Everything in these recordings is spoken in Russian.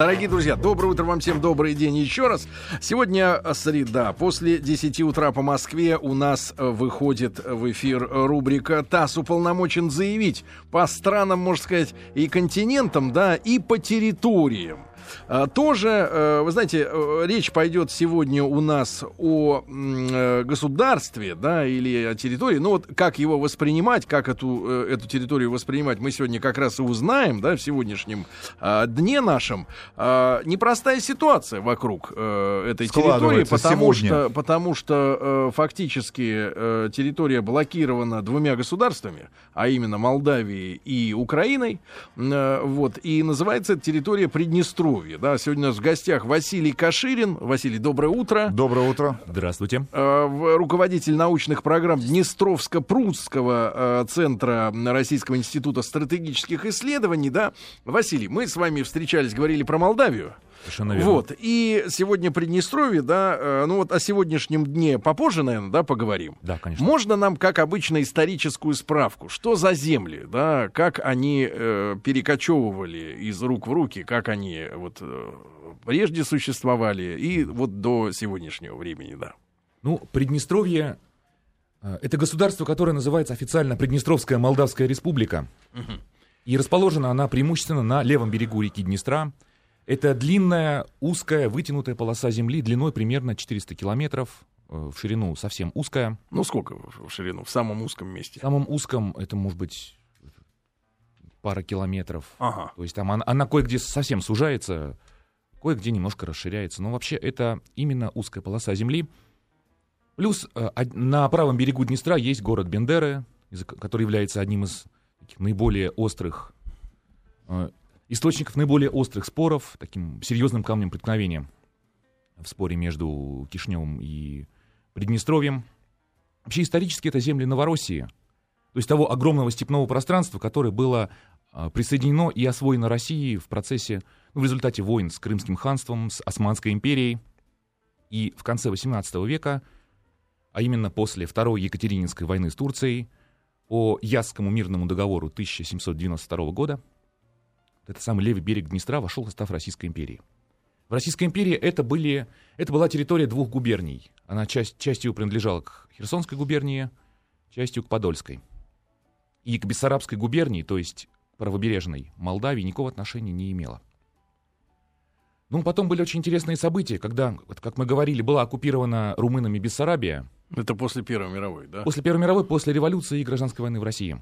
Дорогие друзья, доброе утро вам всем, добрый день еще раз. Сегодня среда. После 10 утра по Москве у нас выходит в эфир рубрика «ТАСС уполномочен заявить» по странам, можно сказать, и континентам, да, и по территориям. А, тоже, э, вы знаете, э, речь пойдет сегодня у нас о э, государстве, да, или о территории. Ну вот как его воспринимать, как эту, эту территорию воспринимать, мы сегодня как раз и узнаем, да, в сегодняшнем а, дне нашем. А, непростая ситуация вокруг этой территории, потому сегодня. что, потому что фактически территория блокирована двумя государствами, а именно Молдавией и Украиной. Вот, и называется эта территория Приднестровье. Подмосковье. Да, сегодня у нас в гостях Василий Каширин. Василий, доброе утро. Доброе утро. Здравствуйте. Э, руководитель научных программ Днестровско-Прудского э, центра Российского института стратегических исследований. Да, Василий, мы с вами встречались, говорили про Молдавию. Совершенно верно. Вот. И сегодня Приднестровье, да, э, ну вот о сегодняшнем дне попозже, наверное, да, поговорим. Да, конечно. Можно нам, как обычно, историческую справку, что за земли, да, как они э, перекочевывали из рук в руки, как они вот э, прежде существовали и вот до сегодняшнего времени, да. Ну, Приднестровье э, это государство, которое называется официально Приднестровская Молдавская Республика. Угу. И расположена она преимущественно на левом берегу реки Днестра. Это длинная, узкая, вытянутая полоса земли длиной примерно 400 километров, э, в ширину совсем узкая. Ну, сколько в ширину? В самом узком месте? В самом узком это может быть пара километров. Ага. То есть там она, она кое-где совсем сужается, кое-где немножко расширяется. Но вообще это именно узкая полоса земли. Плюс э, на правом берегу Днестра есть город Бендеры, который является одним из наиболее острых э, источников наиболее острых споров, таким серьезным камнем преткновения в споре между Кишневым и Приднестровьем. Вообще исторически это земли Новороссии, то есть того огромного степного пространства, которое было присоединено и освоено Россией в процессе, ну, в результате войн с Крымским ханством, с Османской империей. И в конце XVIII века, а именно после Второй Екатерининской войны с Турцией, по Ясскому мирному договору 1792 года, этот самый левый берег Днестра вошел в состав Российской империи. В Российской империи это, были, это была территория двух губерний. Она часть, частью принадлежала к Херсонской губернии, частью к Подольской. И к Бессарабской губернии, то есть правобережной Молдавии, никакого отношения не имела. Ну, потом были очень интересные события, когда, как мы говорили, была оккупирована румынами Бессарабия. Это после Первой мировой, да? После Первой мировой, после революции и гражданской войны в России.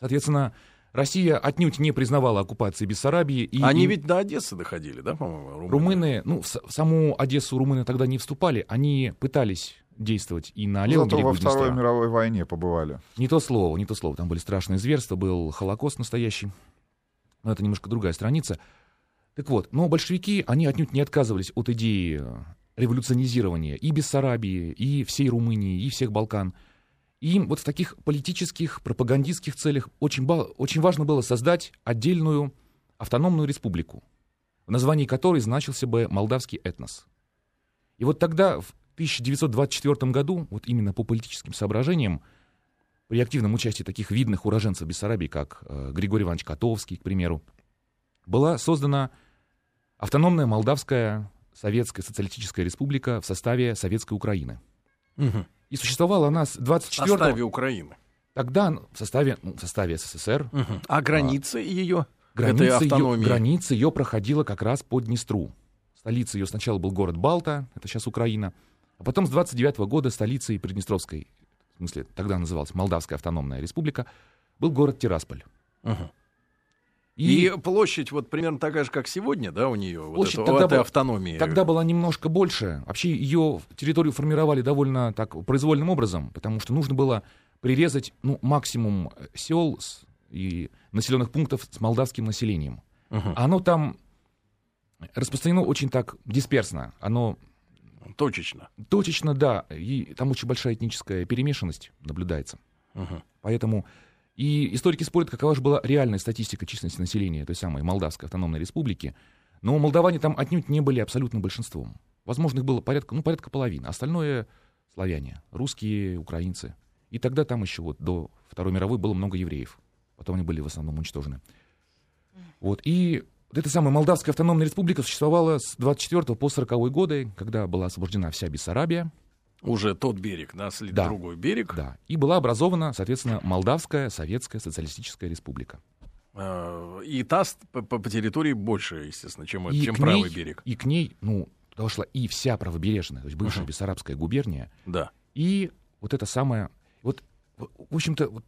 Соответственно, Россия отнюдь не признавала оккупации Бессарабии. И, Они и... ведь до Одессы доходили, да, по-моему? Румыны, румыны ну, в, в саму Одессу румыны тогда не вступали, они пытались действовать и на левом Зато берегу во Второй мировой войне побывали. Не то слово, не то слово. Там были страшные зверства, был Холокост настоящий. Но это немножко другая страница. Так вот, но большевики, они отнюдь не отказывались от идеи революционизирования и Бессарабии, и всей Румынии, и всех Балкан – и им вот в таких политических, пропагандистских целях очень, очень важно было создать отдельную автономную республику, в названии которой значился бы молдавский этнос. И вот тогда, в 1924 году, вот именно по политическим соображениям, при активном участии таких видных уроженцев Бессарабии, как э, Григорий Иванович Котовский, к примеру, была создана автономная Молдавская Советская Социалистическая Республика в составе Советской Украины. Угу. И существовала она с 24 В составе Украины. Тогда ну, в составе, ну, в составе СССР. Угу. А границы а, ее? Граница ее, граница ее проходила как раз по Днестру. Столицей ее сначала был город Балта, это сейчас Украина, а потом с 29 -го года столицей Приднестровской, в смысле, тогда называлась Молдавская автономная республика, был город Тирасполь. Угу. И, и площадь вот примерно такая же, как сегодня, да, у нее, площадь вот это, тогда этой был, автономии. Тогда была немножко больше. Вообще ее территорию формировали довольно так произвольным образом, потому что нужно было прирезать ну, максимум э, сел с, и населенных пунктов с молдавским населением. Угу. Оно там распространено очень так дисперсно. Оно Точечно. Точечно, да. И там очень большая этническая перемешанность наблюдается. Угу. Поэтому и историки спорят, какова же была реальная статистика численности населения той самой Молдавской автономной республики. Но молдаване там отнюдь не были абсолютным большинством. Возможно, их было порядка, ну, порядка половины. Остальное — славяне, русские, украинцы. И тогда там еще вот до Второй мировой было много евреев. Потом они были в основном уничтожены. Вот. И Вот эта самая Молдавская автономная республика существовала с 24 по 40 годы, когда была освобождена вся Бессарабия. Уже тот берег, да, след Да. другой берег. Да. И была образована, соответственно, Молдавская Советская Социалистическая Республика. Э, И та по, территории больше, естественно, чем, И чем ней- правый берег. И к ней, ну, туда шла и вся правобережная, то есть бывшая Мгм. Бессарабская губерния, Да. и вот это самое... Вот, в в общем-то, вот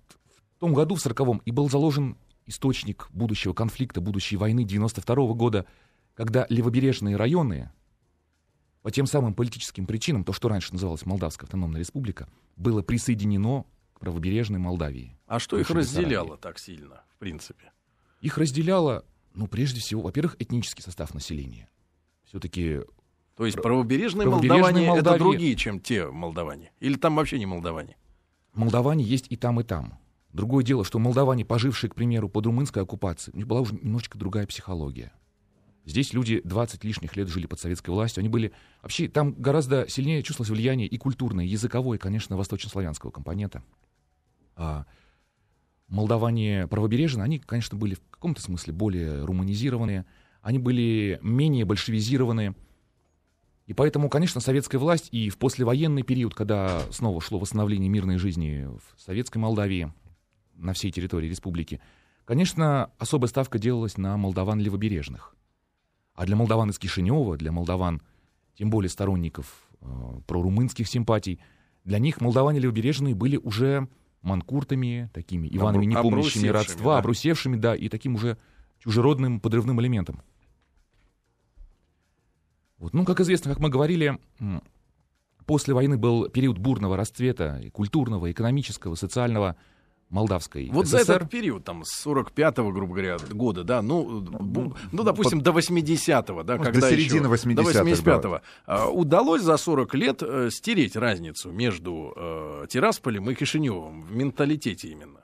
в том году, в 40-м, и был заложен источник будущего конфликта, будущей войны 92 года, когда левобережные районы, по тем самым политическим причинам, то, что раньше называлось Молдавская автономная республика, было присоединено к правобережной Молдавии. А что их разделяло Бессарабии. так сильно, в принципе? Их разделяло, ну, прежде всего, во-первых, этнический состав населения. Все-таки То есть Пр- правобережные правобережные молдаване это Молдавии- другие, чем те молдаване? Или там вообще не молдаване? молдаване есть и там, и там. Другое дело, что молдаване, пожившие, к примеру, под румынской оккупацией, у них была уже немножечко другая психология. Здесь люди 20 лишних лет жили под советской властью. Они были... Вообще, там гораздо сильнее чувствовалось влияние и культурное, и языковое, конечно, восточнославянского компонента. А молдаване правобережные, они, конечно, были в каком-то смысле более руманизированные, они были менее большевизированные. И поэтому, конечно, советская власть и в послевоенный период, когда снова шло восстановление мирной жизни в советской Молдавии, на всей территории республики, конечно, особая ставка делалась на молдаван левобережных. А для молдаван из Кишинева, для молдаван, тем более сторонников э, прорумынских симпатий, для них молдаване левобережные были уже манкуртами, такими Иванами, не помнящими родства, да. обрусевшими, да, и таким уже чужеродным подрывным элементом. Вот. Ну, как известно, как мы говорили, после войны был период бурного расцвета и культурного, экономического, социального Молдавской Вот за ССР. этот период, там, с 45-го, грубо говоря, года, да, ну, бу- ну допустим, до 80-го, да, Может, когда до середины еще, 80-х, до 85-го, а, удалось за 40 лет э, стереть разницу между э, Тирасполем и Кишиневым в менталитете именно.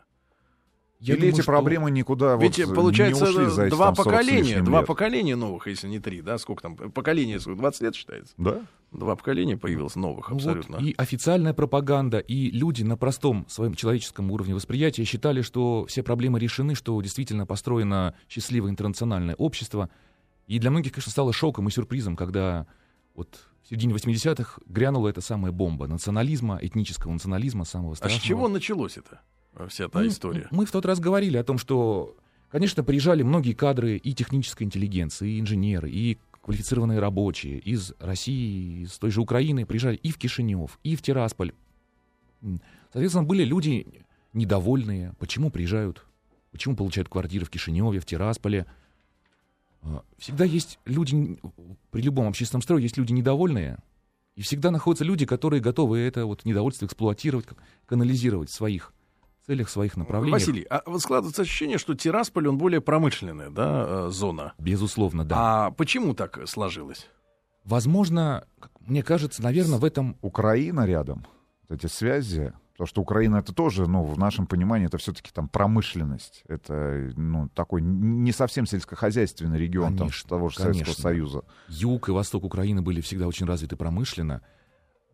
Я Или думаю, эти что- проблемы никуда Ведь вот получается не ушли за эти, два там, 40 с поколения, два лет. поколения новых, если не три, да, сколько там, поколение, сколько, 20 лет считается? Да? Два поколения появилось новых Ну вот, абсолютно. и официальная пропаганда, и люди на простом своем человеческом уровне восприятия считали, что все проблемы решены, что действительно построено счастливое интернациональное общество. И для многих, конечно, стало шоком и сюрпризом, когда вот в середине 80-х грянула эта самая бомба национализма, этнического национализма, самого А с страшного. чего началось это, э, вся та Ну, история? Мы в тот раз говорили о том, что, конечно, приезжали многие кадры и технической интеллигенции, и инженеры, и квалифицированные рабочие из России, из той же Украины, приезжали и в Кишинев, и в Тирасполь. Соответственно, были люди недовольные, почему приезжают, почему получают квартиры в Кишиневе, в Тирасполе. А, Всегда есть люди, при любом общественном строе есть люди недовольные, и всегда находятся люди, которые готовы это вот недовольство эксплуатировать, канализировать в своих целях, своих направлениях. Василий, а вот складывается ощущение, что Тирасполь, он более промышленная, да, э, зона. Безусловно, да. А почему так сложилось? Возможно, мне кажется, наверное, в этом Украина рядом, эти связи, потому что Украина это тоже, ну, в нашем понимании, это все-таки там промышленность. Это, ну, такой не совсем сельскохозяйственный регион там, Конечно, того же конечно. Советского Союза. юг и восток Украины были всегда очень развиты промышленно.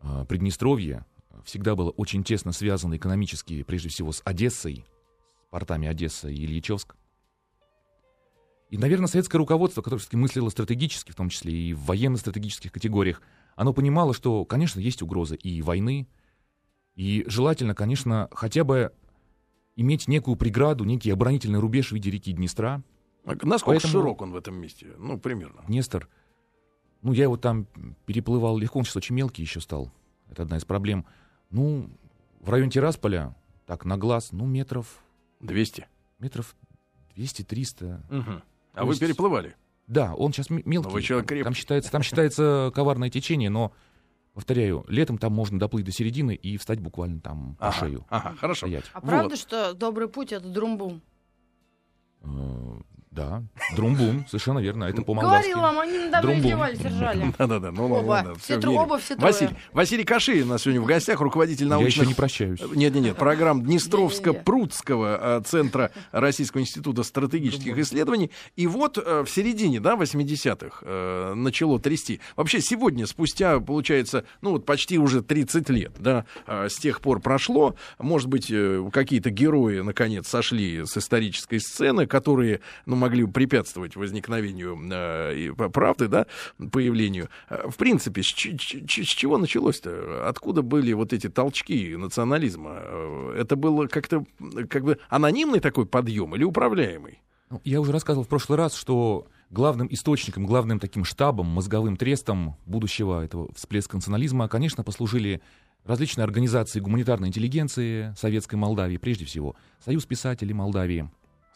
А, Приднестровье всегда было очень тесно связано экономически, прежде всего, с Одессой, с портами Одесса и Ильичевск. И, наверное, советское руководство, которое все-таки мыслило стратегически, в том числе и в военно-стратегических категориях, оно понимало, что, конечно, есть угрозы и войны, и желательно, конечно, хотя бы иметь некую преграду, некий оборонительный рубеж в виде реки Днестра, А Насколько Поэтому- широк он в этом месте? Ну, примерно. Днестр. Ну, я его там переплывал легко, он сейчас очень мелкий еще стал. Это одна из проблем. Ну, в районе Тирасполя, так, на глаз, ну, метров, 200. метров 200-300. Мгм. А вы есть- переплывали? Да, он сейчас мелкий. Но вы человек крепкий. там, считается, там считается коварное течение, но, повторяю, летом там можно доплыть до середины и встать буквально там по Ага, шею. ага, хорошо. Стоять. А Вот. правда, что добрый путь это друмбум? Да, друмбум, совершенно верно, это по-молдавски. Говорил вам, они недавно Друмбум. издевались, ржали. Да-да-да, ну ладно, Оба. ладно. Все трое, верим. оба, все трое. Василий, Василий Каши у нас сегодня в гостях, руководитель Я научных... еще не прощаюсь. Нет, нет, нет, программ Днестровско-Прудского э, центра Российского института стратегических исследований. И вот э, в середине, да, 80-х э, начало трясти. Вообще сегодня, спустя, получается, ну вот почти уже 30 лет, да, э, с тех пор прошло. Может быть, э, какие-то герои, наконец, сошли с исторической сцены, которые, ну, могли препятствовать возникновению э, правды, да, появлению. Э, В принципе, с, ч- ч- с чего началось-то? Откуда были вот эти толчки национализма? Э, Это было как-то как бы анонимный такой подъем или управляемый? Ну, Я уже рассказывал в прошлый раз, что главным источником, главным таким штабом, мозговым трестом будущего этого всплеска национализма, конечно, послужили различные организации гуманитарной интеллигенции Советской Молдавии, прежде всего, Союз писателей Молдавии.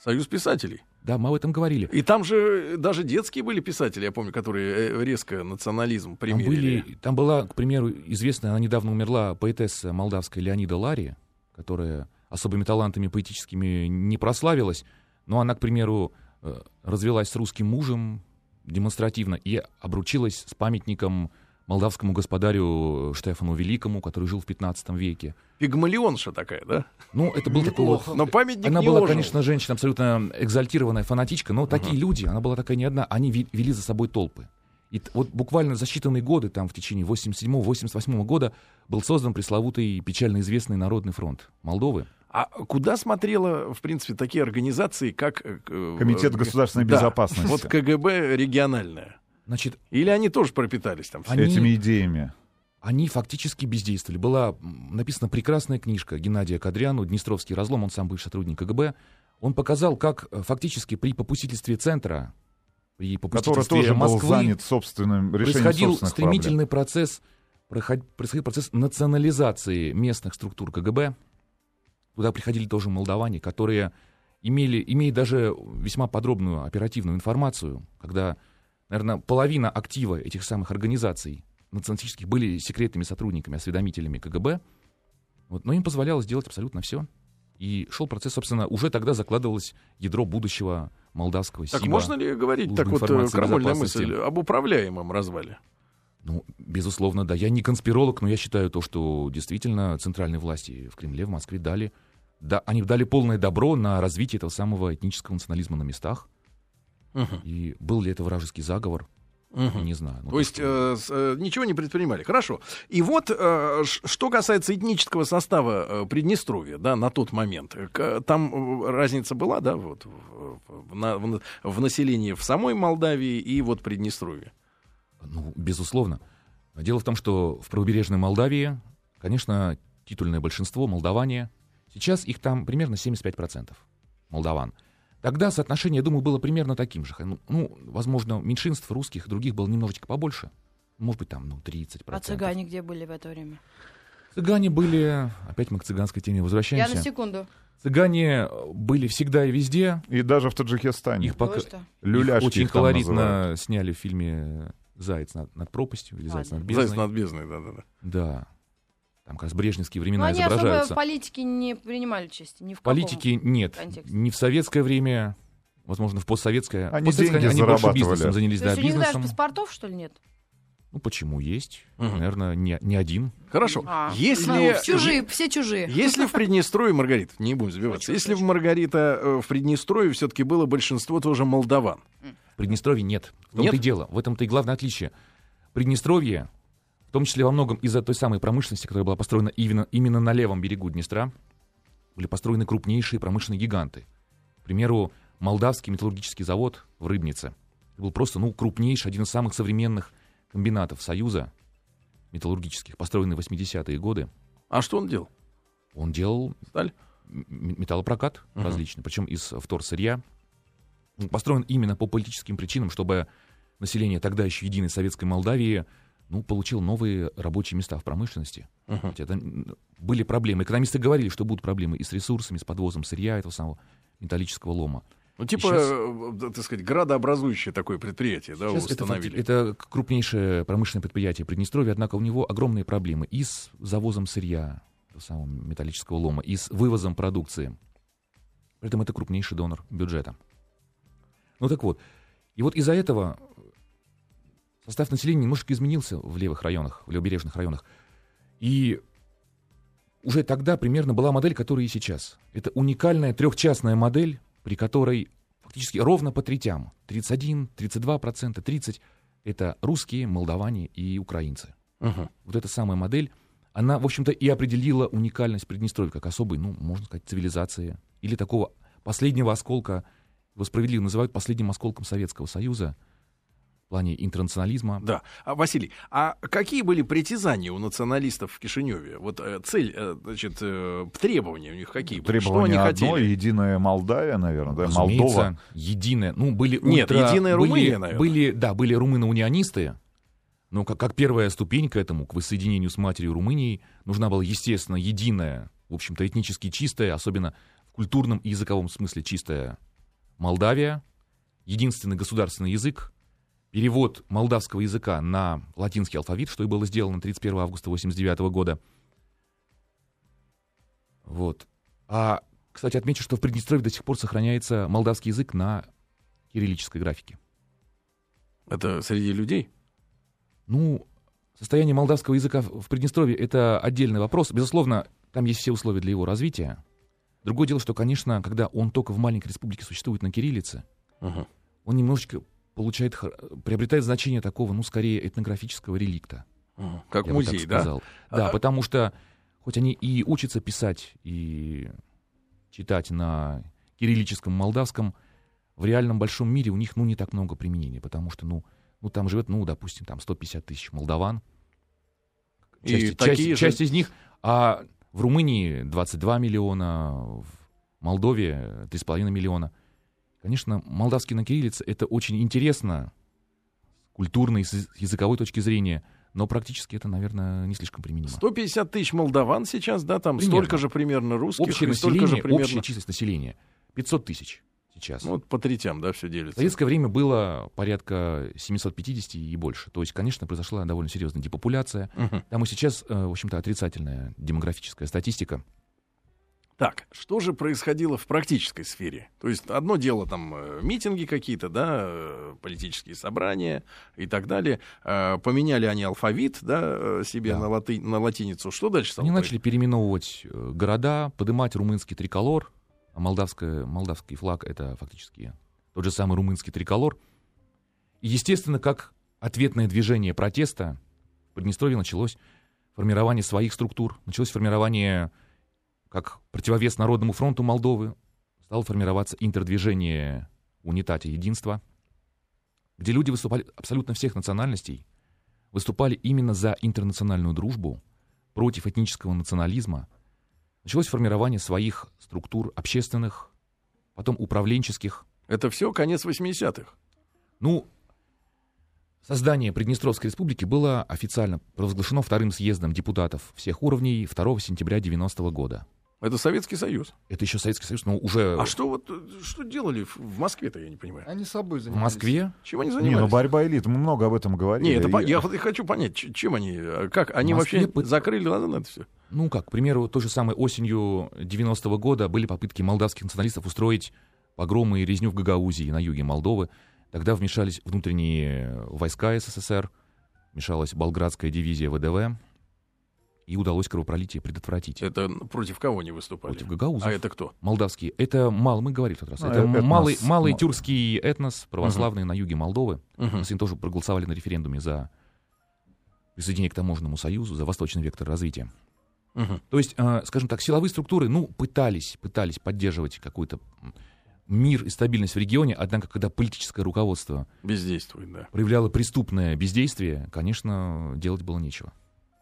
Союз писателей. Да, мы об этом говорили. И там же даже детские были писатели, я помню, которые э, резко национализм Там, примерили. были, там была, к примеру, известная, она недавно умерла, поэтесса молдавская Леонида Лари, которая особыми талантами поэтическими не прославилась, но она, к примеру, э, развелась с русским мужем демонстративно и обручилась с памятником молдавскому господарю Штефану Великому, который жил в 15 веке. Пигмалионша такая, да? Ну, это был такой вот. Но памятник Она не была, ожил. конечно, женщина абсолютно экзальтированная фанатичка, но такие люди, она была такая не одна, они вели за собой толпы. И вот буквально за считанные годы, там в течение 87-88 года, был создан пресловутый печально известный Народный фронт Молдовы. А куда смотрела, в принципе, такие организации, как... э, э, Комитет государственной да, безопасности. Вот КГБ региональная. Значит, Или они тоже пропитались там? Они- Этими идеями. они фактически бездействовали. Была написана прекрасная книжка Геннадия Кадряну «Днестровский разлом», он сам бывший сотрудник КГБ. Он показал, как э, фактически при попустительстве центра, при Который попустительстве тоже был Москвы, занят собственным решением происходил собственных проблем. стремительный процесс, происходил процесс национализации местных структур КГБ. Туда приходили тоже молдаване, которые имели, имея даже весьма подробную оперативную информацию, когда, наверное, половина актива этих самых организаций националистических были секретными сотрудниками, осведомителями КГБ, вот, но им позволялось делать абсолютно все. И шел процесс, собственно, уже тогда закладывалось ядро будущего молдавского Так СИБа. можно ли говорить, так вот, э, крамольная мысль, об управляемом развале? Ну, безусловно, да. Я не конспиролог, но я считаю то, что действительно центральные власти в Кремле, в Москве дали, да, они дали полное добро на развитие этого самого этнического национализма на местах. Мгм. И был ли это вражеский заговор, Мгм. не знаю. Ну, То есть э, с- э, ничего не предпринимали. Хорошо. И вот э, ш- что касается этнического состава э, Приднестровья, да, на тот момент, э, к- там э, разница была, да, вот в, в- на- в- в населении в самой Молдавии и вот Приднестровье. Ну, безусловно. Дело в том, что в правобережной Молдавии, конечно, титульное большинство молдаване. Сейчас их там примерно 75% молдаван. Тогда соотношение, я думаю, было примерно таким же. Ну, ну, возможно, меньшинств русских и других было немножечко побольше. Может быть, там, ну, 30%. А цыгане где были в это время? Цыгане были, опять мы к цыганской теме Я возвращаемся. на секунду. Цыгане были всегда и везде. И даже в Таджикистане. Их пока? Люляшки их очень их колоритно называют. сняли в фильме «Заяц над, над пропастью» или «Заяц над бездной». Заяц над бездной, да-да-да. Да. Там как раз брежневские Ну, времена они особо изображаются. в политике не принимали участие. Ни в каком. Политики нет. контексте. Ни в советское время, возможно, в постсоветское. Они Постсоветское деньги они больше зарабатывали. бизнесом занялись, То да, есть у них даже бизнесом. паспортов, что ли, нет? Ну, почему есть? Мгм. Наверное, не, не один. Хорошо. А, Если... ну, чужие, все чужие. Если в Приднестровье, Маргарита, не будем забиваться, если в. Маргарита э, в Приднестровье все-таки было большинство тоже молдаван. В Приднестровье нет. В том-то Нет? и дело. В этом-то и главное отличие. Приднестровье, в том числе во многом из-за той самой промышленности, которая была построена именно, именно на левом берегу Днестра, были построены крупнейшие промышленные гиганты. К примеру, Молдавский металлургический завод в Рыбнице. Это был просто ну, крупнейший, один из самых современных комбинатов Союза металлургических, построенный в 80-е годы. А что он делал? Он делал Сталь? металлопрокат Мгм. различный, причем из вторсырья. Он построен именно по политическим причинам, чтобы население тогда еще единой советской Молдавии ну, получило новые рабочие места в промышленности. Это, м, были проблемы. Экономисты говорили, что будут проблемы и с ресурсами, с подвозом сырья этого самого металлического лома. Ну, типа, Сейчас- э, да, так сказать, градообразующее такое предприятие, да, это, установили. факти- это крупнейшее промышленное предприятие Приднестровья, однако у него огромные проблемы и с завозом сырья, самого металлического лома, и с вывозом продукции. Поэтому это крупнейший донор бюджета. Ну так вот, и вот из-за этого состав населения немножко изменился в левых районах, в левобережных районах. И уже тогда примерно была модель, которая и сейчас. Это уникальная трехчастная модель, при которой фактически ровно по третям. 31, 32 процента, 30 — это русские, молдаване и украинцы. Мгм. Вот эта самая модель, она, в общем-то, и определила уникальность Приднестровья как особой, ну, можно сказать, цивилизации или такого последнего осколка его справедливо называют последним осколком Советского Союза плане интернационализма. Да. А, Василий, а какие были притязания у националистов в Кишиневе? Вот э, цель, э, значит, э, требования у них какие были? Что они Требование хотели? одно, единая Молдавия, наверное, да, Разумеется, Молдова. единая. Ну, были Нет, ультра- единая были- Румыния, наверное. Были, да, были румыно-унионисты. Но как, как первая ступень к этому, к воссоединению с матерью Румынией, нужна была, естественно, единая, в общем-то, этнически чистая, особенно в культурном и языковом смысле чистая Молдавия, единственный государственный язык, перевод молдавского языка на латинский алфавит, что и было сделано 31 августа 1989 года. Вот. А, кстати, отмечу, что в Приднестровье до сих пор сохраняется молдавский язык на кириллической графике. Это среди людей? Ну, состояние молдавского языка в Приднестровье — это отдельный вопрос. Безусловно, там есть все условия для его развития. Другое дело, что, конечно, когда он только в маленькой республике существует на кириллице, Мгм. он немножечко получает, приобретает значение такого, ну, скорее, этнографического реликта. Как я музей, да? сказал. Да, А- потому что хоть они и учатся писать и читать на кириллическом молдавском, в реальном большом мире у них, ну, не так много применения, потому что, ну, ну там живет, ну, допустим, там 150 тысяч молдаван. И Часть, такие часть- же- часть из них, а в Румынии 22 миллиона, в Молдове 3,5 миллиона. Конечно, молдавский на кириллице — это очень интересно с культурной, с языковой точки зрения, но практически это, наверное, не слишком применимо. 150 тысяч молдаван сейчас, да, там Примерно. столько же примерно русских, Общее столько же население, примерно... общая численность населения 500 тысяч сейчас. Ну, вот по третям, да, все В делится. советское время было порядка 750 и больше. То есть, конечно, произошла довольно серьезная депопуляция. Мгм. Там и сейчас, э, в общем-то, отрицательная демографическая статистика. Так, что же происходило в практической сфере? То есть одно дело там э, митинги какие-то, да, э, политические собрания и так далее. Э, Поменяли они алфавит, да, себе Да. на, латы- на латиницу. Что дальше стало Они начали переименовывать города, поднимать румынский триколор. А молдавское, молдавский флаг — это фактически тот же самый румынский триколор. И, естественно, как ответное движение протеста в Приднестровье началось формирование своих структур, началось формирование, как противовес Народному фронту Молдовы, стало формироваться интердвижение унитати единства, где люди выступали абсолютно всех национальностей, выступали именно за интернациональную дружбу, против этнического национализма, началось формирование своих структур общественных, потом управленческих. Это все конец 80-х. Ну, создание Приднестровской республики было официально провозглашено вторым съездом депутатов всех уровней 2 сентября 90 года. Это Советский Союз. Это еще Советский Союз, но уже А что вот, э, что делали в- в Москве-то, я не понимаю? Они собой в занимались. Москве Чем они Не, ну занимались? борьба элит, мы много об этом говорили. Не, это по- И- я хочу понять, чем они, э, как, они В Москве вообще пыт- закрыли глаза на это все? Ну как, к примеру, той же самой осенью 90-го года были попытки молдавских националистов устроить погромы и резню в Гагаузии на юге Молдовы. Тогда вмешались внутренние войска СССР, вмешалась Болградская дивизия ВДВ, и удалось кровопролитие предотвратить. Это против кого они выступали? Против гагаузов. А это кто? Молдавские. Это мало, мы говорили в тот раз. Ну, это этнос. малый, малый М- тюркский этнос, православный на юге Молдовы. Мгм. Они тоже проголосовали на референдуме за присоединение к таможенному союзу, за восточный вектор развития. Мгм. То есть, э, скажем так, силовые структуры, ну, пытались, пытались поддерживать какой-то м, мир и стабильность в регионе, однако, когда политическое руководство Бездействует, да. проявляло преступное бездействие, конечно, делать было нечего.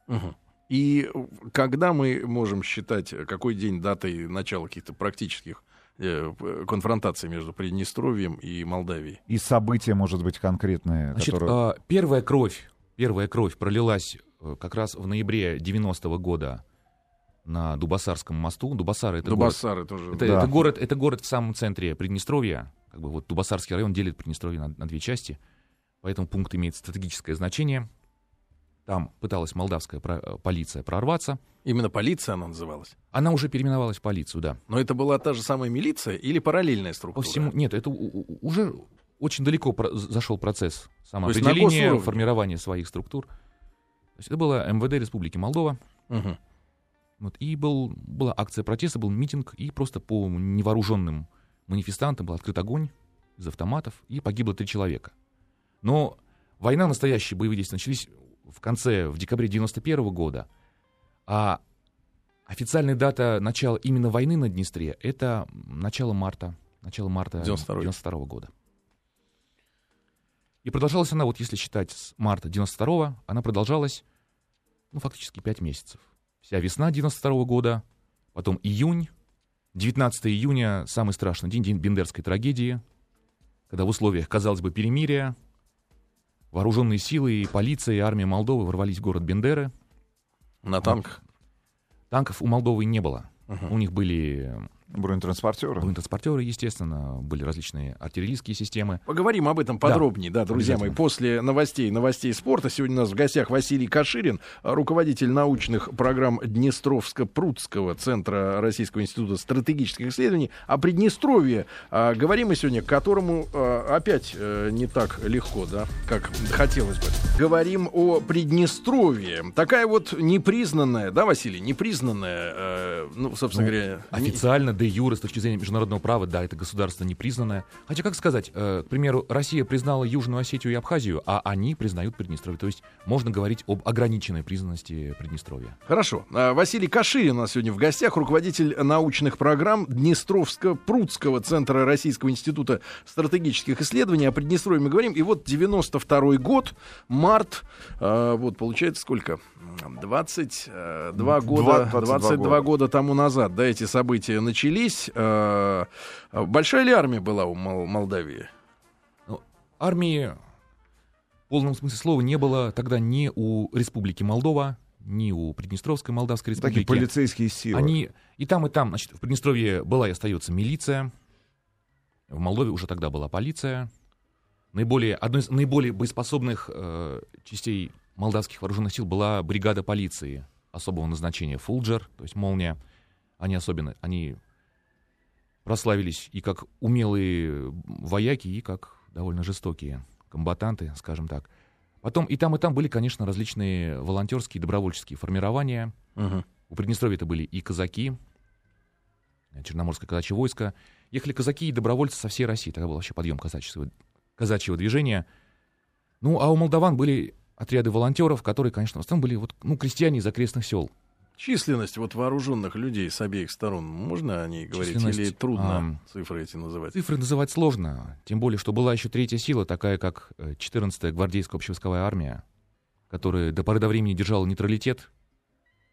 Мгм. И э, когда мы можем считать, э, какой день датой начала каких-то практических э, конфронтаций между Приднестровьем и Молдавией? И события, может быть, конкретные, Значит, которые... а, первая кровь, первая кровь пролилась как раз в ноябре 90-го года на Дубасарском мосту. Дубасары это город, Дубасары тоже. это, Да. это город, это город в самом центре Приднестровья. Как бы вот Дубасарский район делит Приднестровье на, на две части, поэтому пункт имеет стратегическое значение. Там пыталась молдавская э, полиция прорваться. Именно полиция она называлась. Она уже переименовалась в полицию, да. Но это была та же самая милиция или параллельная По структура? всему, нет, это уже очень далеко зашел процесс самоопределения, формирования своих структур. То есть это было МВД Республики Молдова. Мгм. Вот, и был, была акция протеста, был митинг, и просто по невооруженным манифестантам был открыт огонь из автоматов, и погибло три человека. Но война, настоящие боевые действия начались в конце, в декабре 91 года, а официальная дата начала именно войны на Днестре — это начало марта начала марта 92-й. 92 года. И продолжалась она, вот если считать с марта 92 она продолжалась, ну, фактически 5 месяцев. Вся весна 92 года, потом июнь, 19 июня, самый страшный день, день Бендерской трагедии, когда в условиях, казалось бы, перемирия, вооруженные силы и полиция, и армия Молдовы ворвались в город Бендеры. На танках. Танков у Молдовы не было. Мгм. У них были Бронетранспортеры. бронетранспортеры, естественно, были различные артиллерийские системы. Поговорим об этом подробнее, да, друзья мои, после новостей, новостей спорта. Сегодня у нас в гостях Василий Каширин, руководитель научных программ Днестровско-Прудского центра Российского института стратегических исследований. О Приднестровье а, говорим мы сегодня, к которому а, опять э, не так легко, да, как хотелось бы. Говорим о Приднестровье. Такая вот непризнанная, да, Василий, непризнанная, э, ну, собственно Ну, говоря, Официально, де юре, с точки зрения международного права, да, это государство непризнанное. Хотя, как сказать, э, к примеру, Россия признала Южную Осетию и Абхазию, а они признают Приднестровье. То есть можно говорить об ограниченной признанности Приднестровья. Хорошо. А, Василий Каширин у нас сегодня в гостях, руководитель научных программ Днестровско-Прудского центра Российского института стратегических исследований. О Приднестровье мы говорим. И вот 92 год, март, а, вот получается сколько? 22 Два- года, 22 22 года. года тому назад, да, эти события начались. А, а, Большая ли армия была у Мол- Молдавии? Ну, армии в полном смысле слова не было тогда ни у Республики Молдова, ни у Приднестровской Молдавской Такие Республики. полицейские силы. Они и там, и там, значит, в Приднестровье была и остается милиция. В Молдове уже тогда была полиция. Наиболее, одной из наиболее боеспособных э, частей молдавских вооруженных сил была бригада полиции особого назначения Фулджер, то есть молния. Они особенно, они прославились и как умелые вояки, и как довольно жестокие комбатанты, скажем так. Потом и там, и там были, конечно, различные волонтерские, добровольческие формирования. Мгм. У Приднестровья это были и казаки, э, Черноморское казачье войско. Ехали казаки и добровольцы со всей России. Тогда был вообще подъем казачьего, казачьего движения. Ну, а у молдаван были отряды волонтеров, которые, конечно, в основном были вот, ну, крестьяне из окрестных сел. Численность вот вооруженных людей с обеих сторон, можно о ней говорить? Численность, Или трудно ам, цифры эти называть? Цифры называть сложно, тем более, что была еще третья сила, такая как э, 14-я гвардейская общевойсковая армия, которая до поры до времени держала нейтралитет,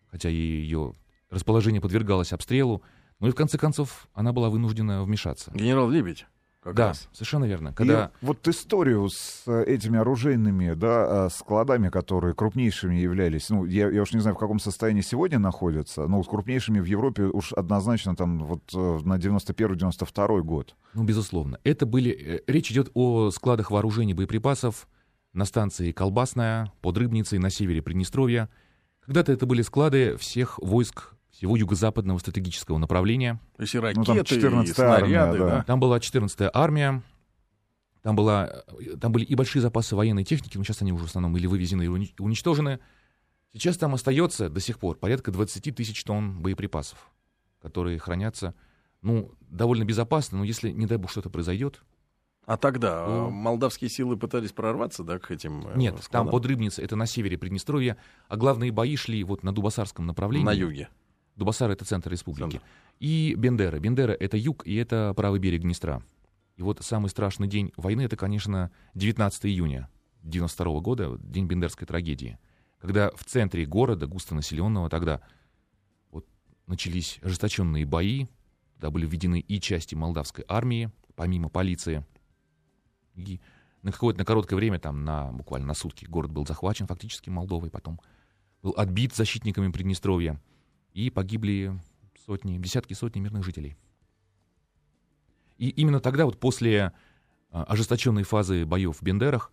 хотя ее расположение подвергалось обстрелу, но и в конце концов она была вынуждена вмешаться. Генерал Лебедь. Как да, раз. совершенно верно. И Когда вот историю с этими оружейными да, э, складами, которые крупнейшими являлись, ну, я, я уж не знаю, в каком состоянии сегодня находятся, но вот крупнейшими в Европе уж однозначно там вот э, на 91-92 год. Ну, безусловно. Это были... э, Речь идет о складах вооружений и боеприпасов на станции Колбасная, под Рыбницей, на севере Приднестровья. Когда-то это были склады всех войск всего юго-западного стратегического направления. То есть и Ну, ракеты, там и 14-я армия, снаряды, да. да. Там была 14-я армия, там, была, там были и большие запасы военной техники, но сейчас они уже в основном или вывезены, или уни- уничтожены. Сейчас там остается до сих пор порядка 20 тысяч тонн боеприпасов, которые хранятся, ну, довольно безопасно, но если, не дай бог, что-то произойдет, А тогда Ну. молдавские силы пытались прорваться, да, к этим э, Нет, там складам? под Рыбницей, это на севере Приднестровья, а главные бои шли вот на Дубасарском направлении. на юге. Дубасар — это центр республики. Центр. И Бендера. Бендера — это юг, и это правый берег Днестра. И вот самый страшный день войны — это, конечно, 19 июня 92 года, день Бендерской трагедии. Когда в центре города, густонаселенного тогда, вот начались ожесточенные бои, туда были введены и части молдавской армии, помимо полиции. И на какое-то на короткое время, там, на, буквально на сутки, город был захвачен фактически Молдовой, потом был отбит защитниками Приднестровья, и погибли сотни, десятки сотни мирных жителей. И именно тогда, вот после а, ожесточенной фазы боев в Бендерах,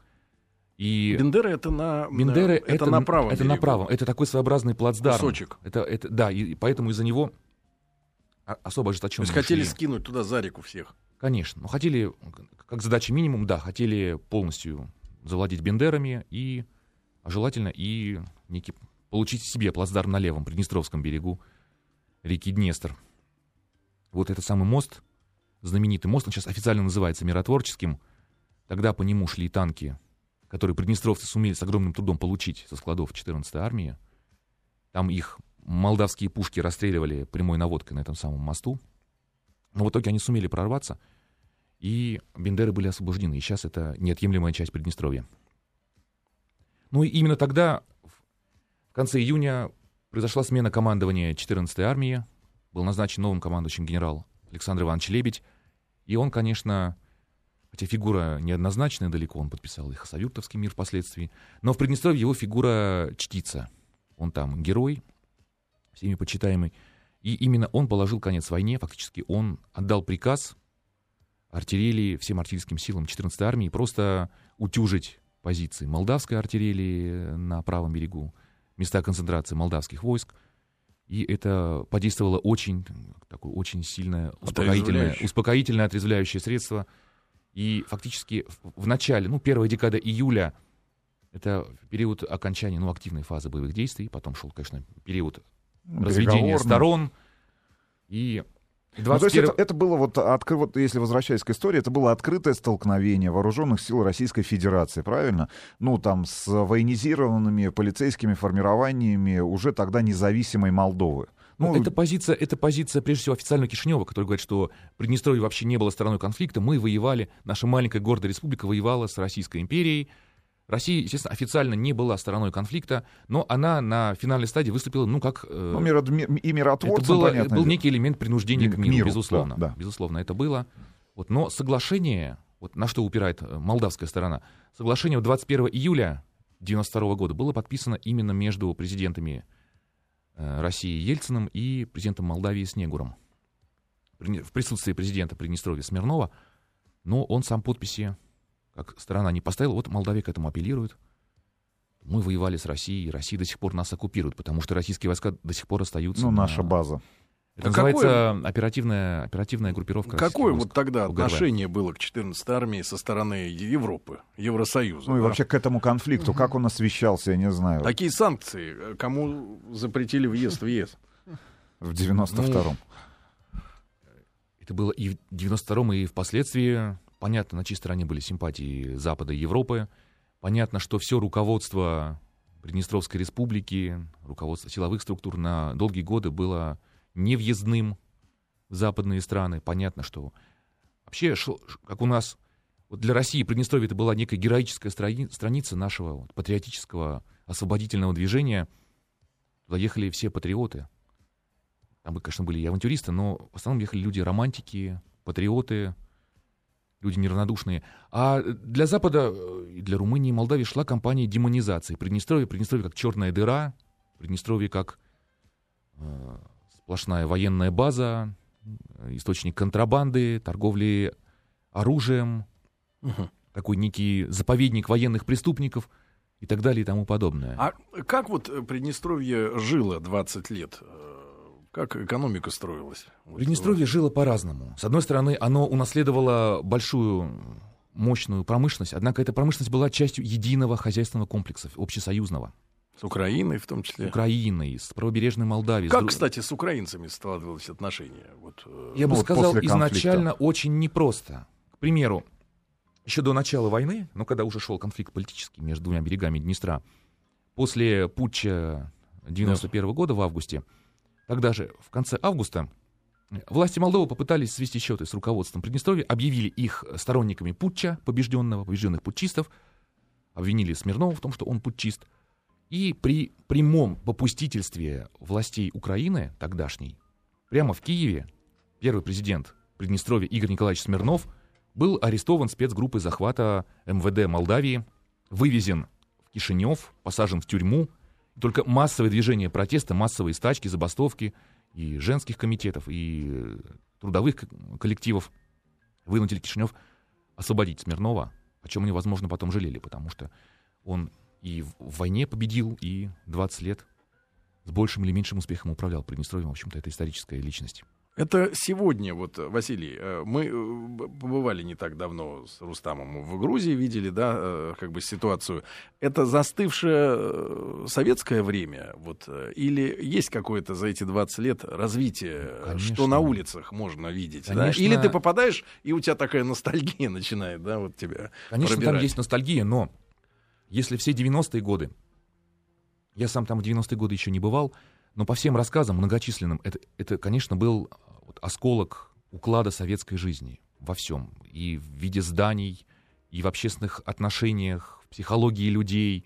и Бендеры это на Бендеры это, это на правом это на берегу. правом, это такой своеобразный плацдарм. Кусочек. Это, это, да, и, поэтому из-за него особо То ожесточенно есть хотели шли. скинуть туда за реку всех. Конечно. Но хотели, к- как задача минимум, да, хотели полностью завладеть Бендерами и, а желательно, и некий, получить себе плацдарм на левом Приднестровском берегу реки Днестр. Вот этот самый мост, знаменитый мост, он сейчас официально называется миротворческим. Тогда по нему шли танки, которые приднестровцы сумели с огромным трудом получить со складов 14-й армии. Там их молдавские пушки расстреливали прямой наводкой на этом самом мосту. Но в итоге они сумели прорваться. и Бендеры были освобождены. И сейчас это неотъемлемая часть Приднестровья. Ну и именно тогда, в конце июня, произошла смена командования 14-й армии. Был назначен новым командующим генерал Александр Иванович Лебедь. И он, конечно, хотя фигура неоднозначная далеко, он подписал и Хасавюртовский мир впоследствии, но в Приднестровье его фигура чтится. Он там герой, всеми почитаемый. И именно он положил конец войне, фактически он отдал приказ артиллерии, всем артиллерийским силам 14-й армии просто утюжить позиции молдавской артиллерии на правом берегу, места концентрации молдавских войск. И это подействовало очень, такое очень сильное успокоительное, успокоительное отрезвляющее средство. И фактически в начале, ну, первая декада июля, это период окончания, ну, активной фазы боевых действий. Потом шел, конечно, период разведения сторон. И 21... Ну, то есть это, это было вот, откры... вот, если возвращаясь к истории, это было открытое столкновение вооруженных сил Российской Федерации, правильно? Ну, там, с военизированными полицейскими формированиями уже тогда независимой Молдовы. Ну, это позиция, это позиция, прежде всего, официального Кишинева, который говорит, что Приднестровье вообще не было стороной конфликта. Мы воевали, наша маленькая гордая республика воевала с Российской империей. Россия, естественно, официально не была стороной конфликта, но она на финальной стадии выступила, ну, как... Э, ну, миро, и миротворцем, это было, понятно. был некий элемент принуждения к миру, миру безусловно. Да, да. Безусловно, это было. Вот, но соглашение, вот на что упирает э, молдавская сторона, соглашение 21 июля 1992 года было подписано именно между президентами э, России Ельциным и президентом Молдавии Снегуром. В присутствии президента Приднестровья Смирнова, но он сам подписи как страна не поставила. Вот Молдавия к этому апеллирует. Мы воевали с Россией, и Россия до сих пор нас оккупирует, потому что российские войска до сих пор остаются. Ну, на... наша база. Это а называется какое... оперативная, оперативная группировка. Какое вот тогда УГРВ. отношение было к 14-й армии со стороны Европы, Евросоюза? Ну да? и вообще к этому конфликту, как он освещался, я не знаю. Какие санкции? Кому запретили въезд в ЕС? В 92-м. Ну, это было и в 92-м, и впоследствии. Понятно, на чьей стороне были симпатии Запада и Европы. Понятно, что все руководство Приднестровской республики, руководство силовых структур на долгие годы было невъездным в западные страны. Понятно, что вообще, как у нас, вот для России Приднестровье это была некая героическая страни, страница нашего вот, патриотического освободительного движения. Туда ехали все патриоты. Там, конечно, были и авантюристы, но в основном ехали люди романтики, патриоты, люди неравнодушные. А для Запада, э, для Румынии и Молдавии шла кампания демонизации. Приднестровье, Приднестровье как черная дыра, Приднестровье как э, сплошная военная база, источник контрабанды, торговли оружием, угу. такой некий заповедник военных преступников и так далее и тому подобное. А как вот Приднестровье жило 20 лет? Как экономика строилась? Приднестровье жило по-разному. С одной стороны, оно унаследовало большую мощную промышленность, однако эта промышленность была частью единого хозяйственного комплекса, общесоюзного. С Украиной в том числе? С Украиной, с правобережной Молдавией. Как, с... кстати, с украинцами складывались отношения? Вот, э, Я ну, бы вот сказал, изначально очень непросто. К примеру, еще до начала войны, но когда уже шел конфликт политический между двумя берегами Днестра, после путча 91 -го года в августе, Тогда же, в конце августа, власти Молдовы попытались свести счеты с руководством Приднестровья, объявили их сторонниками путча, побежденного, побежденных путчистов, обвинили Смирнова в том, что он путчист. И при прямом попустительстве властей Украины тогдашней, прямо в Киеве, первый президент Приднестровья Игорь Николаевич Смирнов был арестован спецгруппой захвата МВД Молдавии, вывезен в Кишинев, посажен в тюрьму, только массовое движение протеста, массовые стачки, забастовки и женских комитетов, и трудовых коллективов вынудили Кишинев освободить Смирнова, о чем они, возможно, потом жалели, потому что он и в войне победил, и 20 лет с большим или меньшим успехом управлял Приднестровьем. В общем-то, это историческая личность. Это сегодня, вот, Василий, э, мы э, побывали не так давно с Рустамом в Грузии, видели, да, э, как бы ситуацию. Это застывшее советское время, вот, или есть какое-то за эти 20 лет развитие, Конечно. что на улицах можно видеть, Конечно. да? Или ты попадаешь, и у тебя такая ностальгия начинает, да, вот тебя Конечно, пробирать. там есть ностальгия, но если все 90-е годы, я сам там в 90-е годы еще не бывал, но по всем рассказам многочисленным, это, это конечно, был вот, осколок уклада советской жизни. во всем. И в виде зданий, и в общественных отношениях, в психологии людей.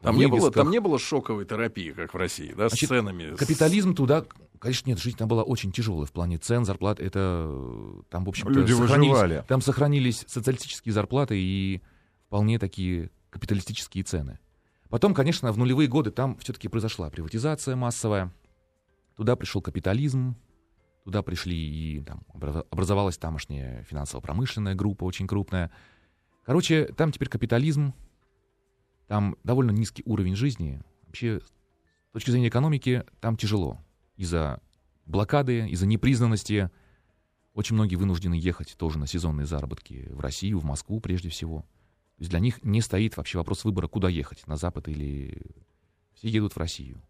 Там не, было, там не было шоковой терапии, как в России, да, с Значит, ценами. с- Капитализм туда, конечно, нет, жизнь там была очень тяжелая в плане цен, зарплат. Это там, в общем-то, Люди сохранились, выживали. там сохранились социалистические зарплаты и вполне такие капиталистические цены. Потом, конечно, в нулевые годы там все-таки произошла приватизация массовая. Туда пришел капитализм, туда пришли и там, образо- образовалась тамошняя финансово-промышленная группа очень крупная. Короче, там теперь капитализм, там довольно низкий уровень жизни. Вообще, с точки зрения экономики, там тяжело. Из-за блокады, из-за непризнанности. Очень многие вынуждены ехать тоже на сезонные заработки в Россию, в Москву прежде всего. То есть для них не стоит вообще вопрос выбора, куда ехать, на Запад или... Все едут в Россию.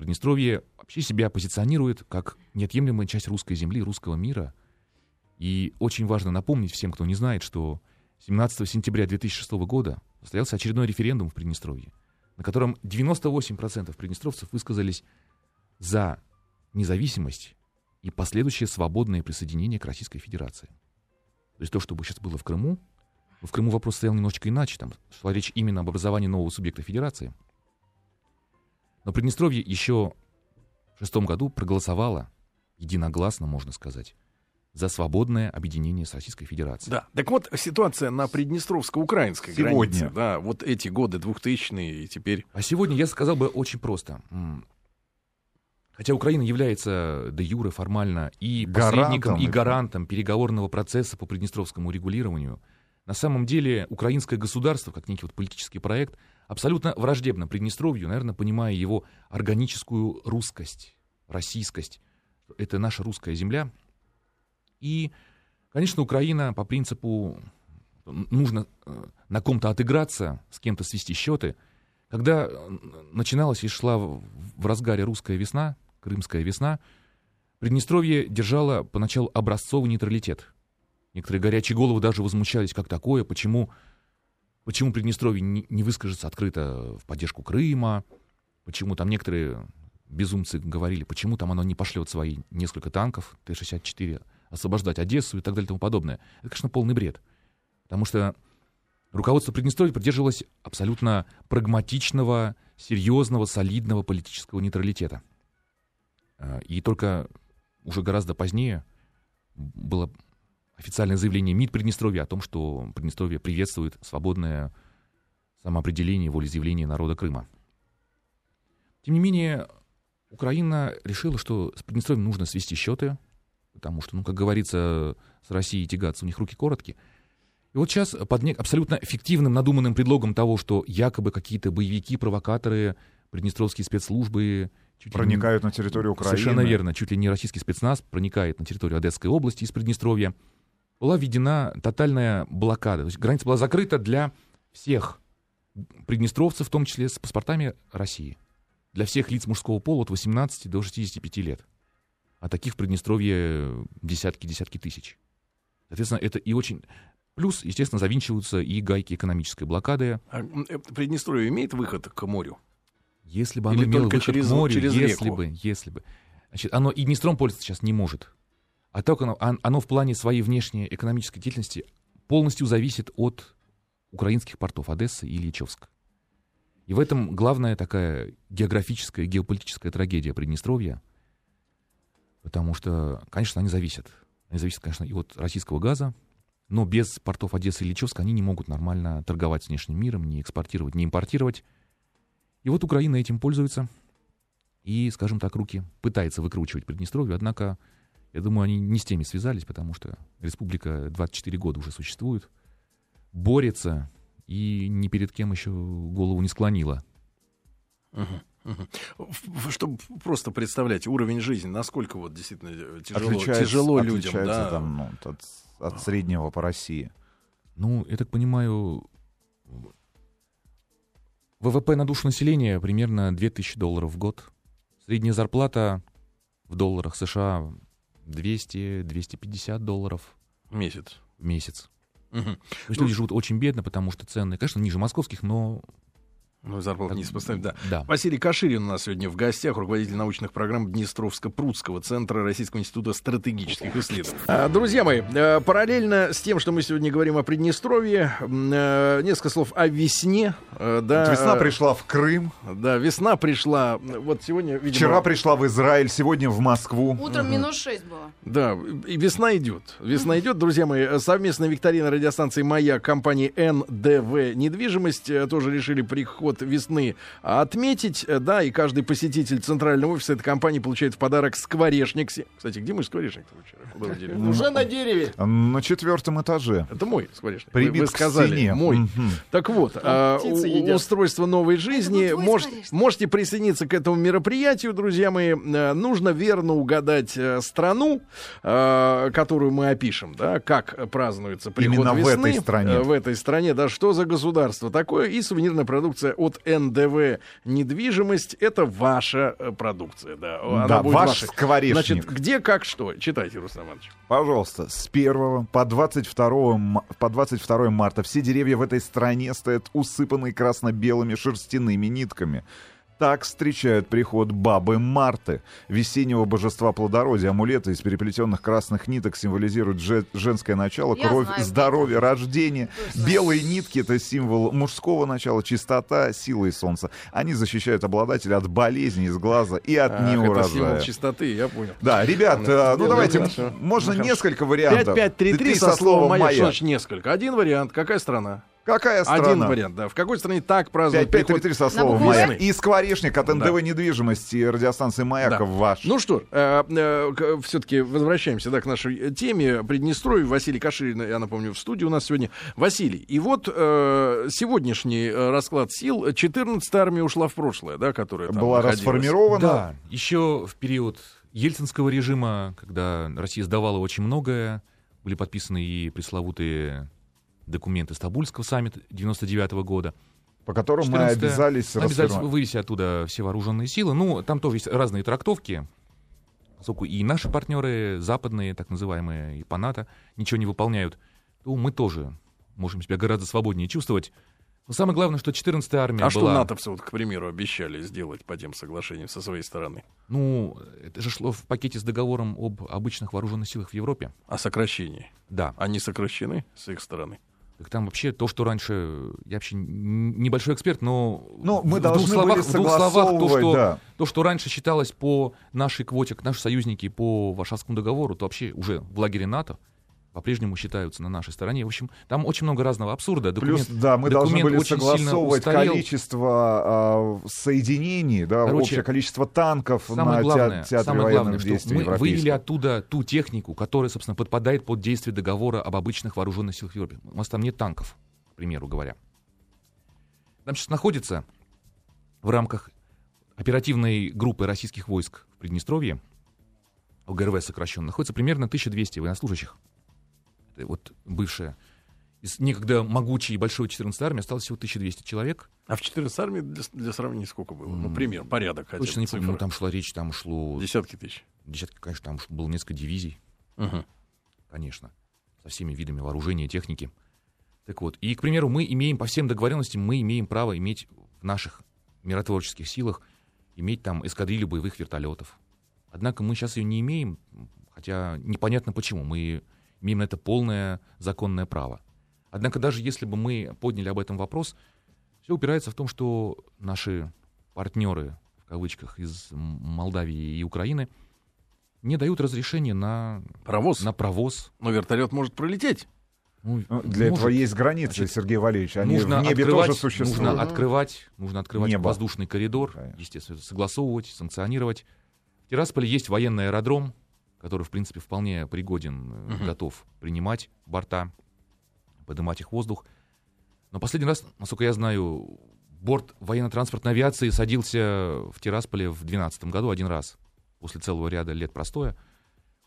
Приднестровье вообще себя позиционирует как неотъемлемая часть русской земли, русского мира. И очень важно напомнить всем, кто не знает, что 17 сентября 2006 года состоялся очередной референдум в Приднестровье, на котором 98% приднестровцев высказались за независимость и последующее свободное присоединение к Российской Федерации. То есть то, что бы сейчас было в Крыму, в Крыму вопрос стоял немножечко иначе, там шла речь именно об образовании нового субъекта Федерации. Но Приднестровье еще в шестом году проголосовало единогласно, можно сказать, за свободное объединение с Российской Федерацией. Да. Так вот, ситуация на приднестровско-украинской Сегодня. границе. Да, вот эти годы 2000-е и теперь... А сегодня я сказал бы очень просто. Хотя Украина является де юре формально и Гарантом посредником, и гарантом переговорного процесса по приднестровскому регулированию, на самом деле украинское государство, как некий вот политический проект, абсолютно враждебно Приднестровью, наверное, понимая его органическую русскость, российскость. Это наша русская земля. И, конечно, Украина по принципу нужно э, на ком-то отыграться, с кем-то свести счеты. Когда э, начиналась и шла в разгаре русская весна, крымская весна, Приднестровье держало поначалу образцовый нейтралитет. Некоторые горячие головы даже возмущались, как такое, почему, почему Приднестровье не, выскажется открыто в поддержку Крыма, почему там некоторые безумцы говорили, почему там оно не пошлет свои несколько танков Т-64 освобождать Одессу и так далее и тому подобное. Это, конечно, полный бред. Потому что руководство Приднестровья придерживалось абсолютно прагматичного, серьезного, солидного политического нейтралитета. А, И только уже гораздо позднее было официальное заявление МИД Приднестровья о том, что Приднестровье приветствует свободное самоопределение, волеизъявление народа Крыма. Тем не менее, Украина решила, что с Приднестровьем нужно свести счеты, потому что, ну, как говорится, с Россией тягаться у них руки короткие. И вот сейчас под абсолютно фиктивным, надуманным предлогом того, что якобы какие-то боевики, провокаторы, приднестровские спецслужбы чуть ли не- Проникают на территорию Украины. Совершенно верно. Чуть ли не российский спецназ проникает на территорию Одесской области из Приднестровья. Была введена тотальная блокада. То есть граница была закрыта для всех приднестровцев, в том числе с паспортами России. Для всех лиц мужского пола от 18 до 65 лет. А таких в Приднестровье десятки-десятки тысяч. Соответственно, это и очень... Плюс, естественно, завинчиваются и гайки экономической блокады. А, э, Приднестровье имеет выход к морю? Если бы оно Или имело выход через- к морю, через если реку? бы, если бы. Значит, оно и Днестром пользоваться сейчас не может. А так оно, он- оно в плане своей внешней экономической деятельности полностью зависит от украинских портов Одессы и Ильичевска. И в этом главная такая географическая, геополитическая трагедия Приднестровья, потому что, конечно, они зависят. Они зависят, конечно, и от российского газа, но без портов Одессы и Ильичевска они не могут нормально торговать с внешним миром, не экспортировать, не импортировать. И вот Украина этим пользуется и, скажем так, руки пытается выкручивать Приднестровье, однако, я думаю, они не с теми связались, потому что республика 24 года уже существует, борется и ни перед кем еще голову не склонила. Чтобы просто представлять уровень жизни, насколько вот действительно э, тяжело, Отличается- тяжело людям. отличается Да. там, ну, от, от среднего по России. Ну, я так понимаю, ВВП на душу населения примерно 2000 долларов в год. Средняя зарплата в долларах США 200-250 долларов Месяц. в месяц. Мгм. То есть Ну, люди живут очень бедно, потому что цены, конечно, ниже московских, но Ну, зарплата не сопоставим, да. Да. Василий Каширин у нас сегодня в гостях, руководитель научных программ Днестровско-Прудского центра Российского института стратегических исследований. А, Друзья мои, э, параллельно с тем, что мы сегодня говорим о Приднестровье, э, несколько слов о весне. э, Да, Весна пришла в Крым, Да, весна пришла. Вот сегодня, видимо... вчера пришла в Израиль, сегодня в Москву. Утром минус 6 было. Да, и весна идет. Весна идет, друзья мои. Совместная викторина радиостанции «Маяк» компании НДВ «Недвижимость» тоже решили приход весны отметить. Э, Да, и каждый посетитель центрального офиса этой компании получает в подарок скворечник. Кстати, где мой скворечник вчера? Уже на дереве. На четвертом этаже. Это мой скворечник. Прибит Вы к сказали, стене. мой. Так вот, а, устройство новой жизни. можете присоединиться к этому мероприятию, друзья мои. Э, Нужно верно угадать э, страну, которую мы опишем, да, как празднуется приход Именно в весны. этой стране. В этой стране, да, что за государство такое. И сувенирная продукция от НДВ «Недвижимость». Это ваша э, продукция, да. Она Да, будет ваш вашей. скворечник. Значит, где, как, что? Читайте, Руслан Иванович. Пожалуйста, с 1 по 22, м- по 22 марта все деревья в этой стране стоят усыпанные красно-белыми шерстяными нитками. Так встречают приход бабы Марты, весеннего божества плодородия. Амулеты из переплетенных красных ниток символизируют же- женское начало, Я кровь, знаю, здоровье, рождение. Тоже знаю. Белые нитки — это символ мужского начала, чистота, сила и солнца. Они защищают обладателя от болезней из глаза и от Ах, это символ неурожая. чистоты, я понял. Да, ребят, э, ну Ну, давайте, хорошо. можно Ну, несколько вариантов. 5533 Ты со словом «маяк». Что «маяк». значит несколько? Один вариант. Какая страна? Какая страна? Один вариант, да. В какой стране так празднуют приход 5533 со словом «маяк». И скворечник от НДВ Да. недвижимости радиостанции «Маяка» Да. ваш. Ну что, все-таки возвращаемся да, к нашей э, теме. Приднестровье. Василий Каширин, я напомню, в студии у нас сегодня. Василий, и вот э, сегодняшний э, расклад сил. 14-я армия ушла в прошлое, да, которая там была находилась. расформирована. Да, еще в период ельцинского режима, когда Россия сдавала очень многое, были подписаны и пресловутые документы Стамбульского саммита 99 года. По которым мы 14-е. обязались обязались вывести оттуда все вооруженные силы. Ну, там тоже есть разные трактовки. Поскольку и наши партнеры, западные, так называемые, и по НАТО, ничего не выполняют, то мы тоже можем себя гораздо свободнее чувствовать. Но самое главное, что 14-я армия А что была... натовцы, вот, к примеру, обещали сделать по тем соглашениям со своей стороны? Ну, это же шло в пакете с договором об обычных вооруженных силах в Европе. О сокращении. Да. Они сокращены с их стороны? Так там вообще то, что раньше... Я вообще небольшой эксперт, но... Ну, мы в двух словах, в двух словах то, что, да. то, что раньше считалось по нашей квоте, наши союзники по Варшавскому договору, то вообще уже в лагере НАТО по-прежнему считаются на нашей стороне. В общем, там очень много разного абсурда. Плюс, Документ- да, мы должны были очень сильно согласовывать количество а, соединений, да, Короче, общее количество танков на главное, те- театре самое военных главное, что действий мы вывели оттуда ту технику, которая, собственно, подпадает под действие договора об обычных вооруженных силах в Европе. У нас там нет танков, к примеру говоря. Там сейчас находится в рамках оперативной группы российских войск в Приднестровье, ОГРВ сокращенно, находится примерно 1200 военнослужащих. Это вот бывшая. Из некогда могучей и большой 14-й армии осталось всего 1200 человек. А в 14 армии для, для сравнения сколько было? Ну, пример, порядок хотя бы, Точно не помню, цифры. но там шла речь, там шло Десятки тысяч. десятки, конечно, там было несколько дивизий. Мгм. конечно, со всеми видами вооружения и техники. Так вот, и, к примеру, мы имеем, по всем договоренностям, мы имеем право иметь в наших миротворческих силах, иметь там эскадрилью боевых вертолетов. Однако мы сейчас ее не имеем, хотя непонятно почему. Мы имеем на это полное законное право. Однако даже если бы мы подняли об этом вопрос, все упирается в том, что наши партнеры, в кавычках, из Молдавии и Украины не дают разрешения на, Паровоз. на провоз. Но вертолет может пролететь. Ну, Ну, Для может, этого есть границы, Значит, Сергей Валерьевич. Они нужно в небе открывать, тоже существуют. Нужно открывать, нужно открывать Небо. воздушный коридор, Конечно. естественно, согласовывать, санкционировать. В Тирасполе есть военный аэродром, который, в принципе, вполне пригоден, Мгм. готов принимать борта, поднимать их в воздух. Но последний раз, насколько я знаю, борт военно-транспортной авиации садился в Тирасполе в 2012 году один раз, после целого ряда лет простоя.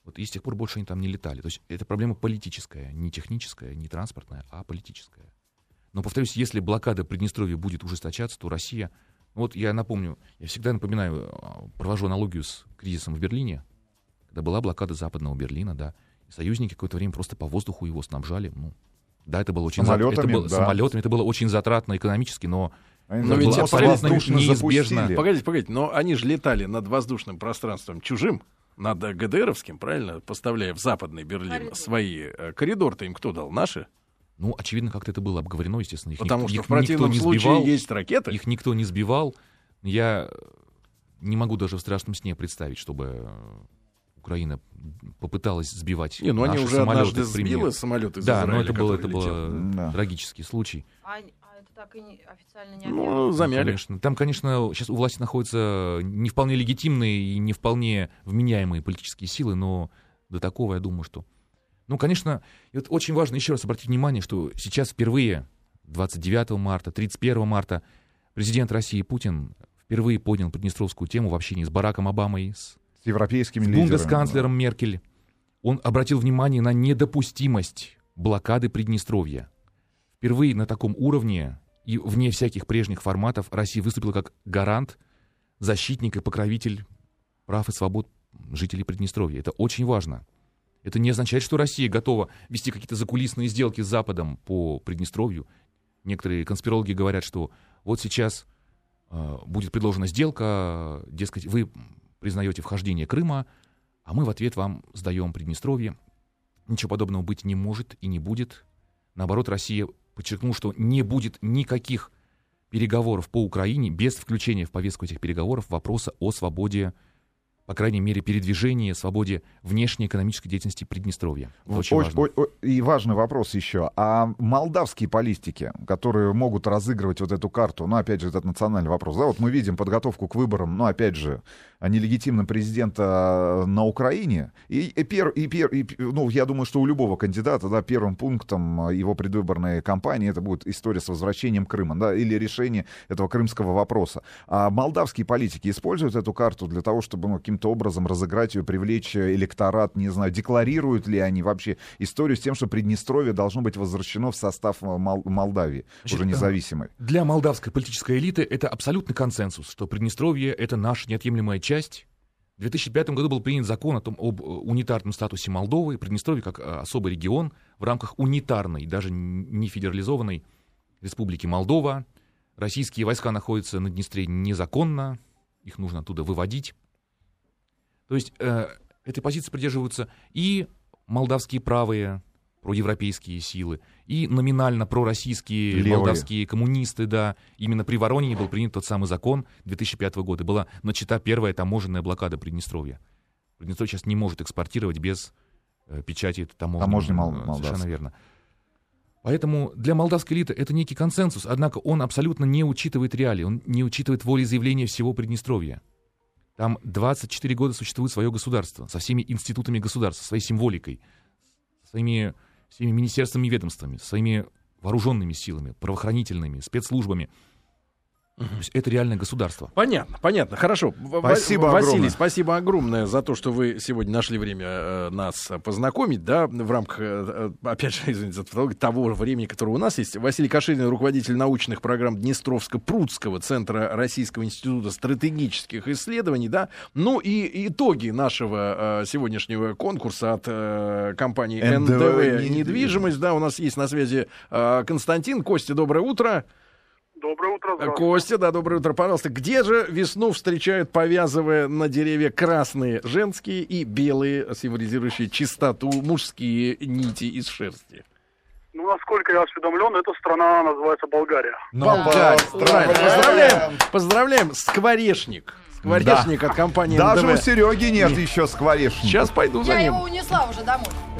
Вот, и с тех пор больше они там не летали. То есть это проблема политическая, не техническая, не транспортная, а политическая. Но, повторюсь, если блокада Приднестровья будет ужесточаться, то Россия... Вот я напомню, я всегда напоминаю, а, провожу аналогию с кризисом в Берлине, когда была блокада западного Берлина, да, союзники какое-то время просто по воздуху его снабжали. Ну, да, это было очень... зат- Самолетами, это было, да. самолетами, это было очень затратно экономически, но Они Но ведь абсолютно неизбежно. запустили. Погодите, погодите, но они же летали над воздушным пространством чужим, над ГДРовским, правильно, поставляя в западный Берлин Коридор. свои э, коридор-то им кто дал? Наши? Ну, очевидно, как-то это было обговорено, естественно. Их Потому никто, что их в противном никто не случае сбивал, есть ракеты. их никто не сбивал. Я не могу даже в страшном сне представить, чтобы э, Украина попыталась сбивать Не, ну они наши уже самолеты, однажды к примеру. сбило самолет из Да, но Израиля, это было, это летел. было Да. трагический случай. А, а это так и не, официально не Ну, замяли. Конечно. Там, конечно, сейчас у власти находятся не вполне легитимные и не вполне вменяемые политические силы, но до такого я думаю, что... Ну, конечно, вот очень важно еще раз обратить внимание, что сейчас впервые, 29 марта, 31 марта, президент России Путин впервые поднял Приднестровскую тему в общении с Бараком Обамой, с С европейскими с лидерами. бундесканцлером Меркель. Он обратил внимание на недопустимость блокады Приднестровья. Впервые на таком уровне и вне всяких прежних форматов Россия выступила как гарант, защитник и покровитель прав и свобод жителей Приднестровья. Это очень важно. Это не означает, что Россия готова вести какие-то закулисные сделки с Западом по Приднестровью. Некоторые конспирологи говорят, что вот сейчас э, будет предложена сделка, дескать, вы признаете вхождение Крыма, а мы в ответ вам сдаем Приднестровье. Ничего подобного быть не может и не будет. Наоборот, Россия подчеркнула, что не будет никаких переговоров по Украине без включения в повестку этих переговоров вопроса о свободе, по крайней мере, передвижения, свободе внешней экономической деятельности Приднестровья. Это очень важно. о- о- и важный вопрос еще. А молдавские политики, которые могут разыгрывать вот эту карту, ну, опять же, этот национальный вопрос, да, вот мы видим подготовку к выборам, ну, опять же, нелегитимного президента на Украине, и, и, пер- и пер- и ну, я думаю, что у любого кандидата, да, первым пунктом его предвыборной кампании это будет история с возвращением Крыма, да, или решение этого крымского вопроса. А молдавские политики используют эту карту для того, чтобы, ну, каким-то образом разыграть ее, привлечь электорат, не знаю, декларируют ли они вообще историю с тем, что Приднестровье должно быть возвращено в состав э, Мол- Молдавии, Значит, уже да. независимой. Для молдавской политической элиты это абсолютный консенсус, что Приднестровье — это наша неотъемлемая часть. В 2005 году был принят закон о том, об э, унитарном статусе Молдовы, Приднестровье как э, особый регион в рамках унитарной, даже не федерализованной республики Молдова. Российские войска находятся на Днестре незаконно, их нужно оттуда выводить. То есть э, этой позиции придерживаются и молдавские правые, проевропейские силы, и номинально пророссийские Левые. молдавские коммунисты, да. Именно при Воронине был принят тот самый закон 2005 года. Была начата первая таможенная блокада Приднестровья. Приднестровье сейчас не может экспортировать без э, печати таможни. Таможни мол- э, молдавской. Совершенно верно. Поэтому для молдавской элиты это некий консенсус, однако он абсолютно не учитывает реалии, он не учитывает волеизъявления всего Приднестровья. Там 24 года существует свое государство, со всеми институтами государства, своей символикой, своими, всеми министерствами и ведомствами, своими вооруженными силами, правоохранительными, спецслужбами. То есть это реальное государство. Понятно, понятно, хорошо. Спасибо Василий, огромное. спасибо огромное за то, что вы сегодня нашли время э, нас познакомить, да, в рамках, э, э, опять же, извините за тавтологию, того времени, которое у нас есть. Василий Каширин, руководитель научных программ Днестровско-Прудского центра Российского института стратегических исследований, да. Ну и итоги нашего э, сегодняшнего конкурса от э, компании НДВ НДВ «Недвижимость». недвижимость, да, у нас есть на связи э, Константин. Костя, доброе утро. Доброе утро, здравствуйте. Костя, да, доброе утро. Пожалуйста, где же весну встречают, повязывая на деревья красные женские и белые, символизирующие чистоту, мужские нити из шерсти? Ну, насколько я осведомлен, эта страна называется Болгария. Болгария. поздравляем. Правильно. Поздравляем, поздравляем, скворечник. Скворечник от компании Даже у НДВ. Сереги нет еще скворечника. Сейчас пойду за Я ним. его унесла уже домой.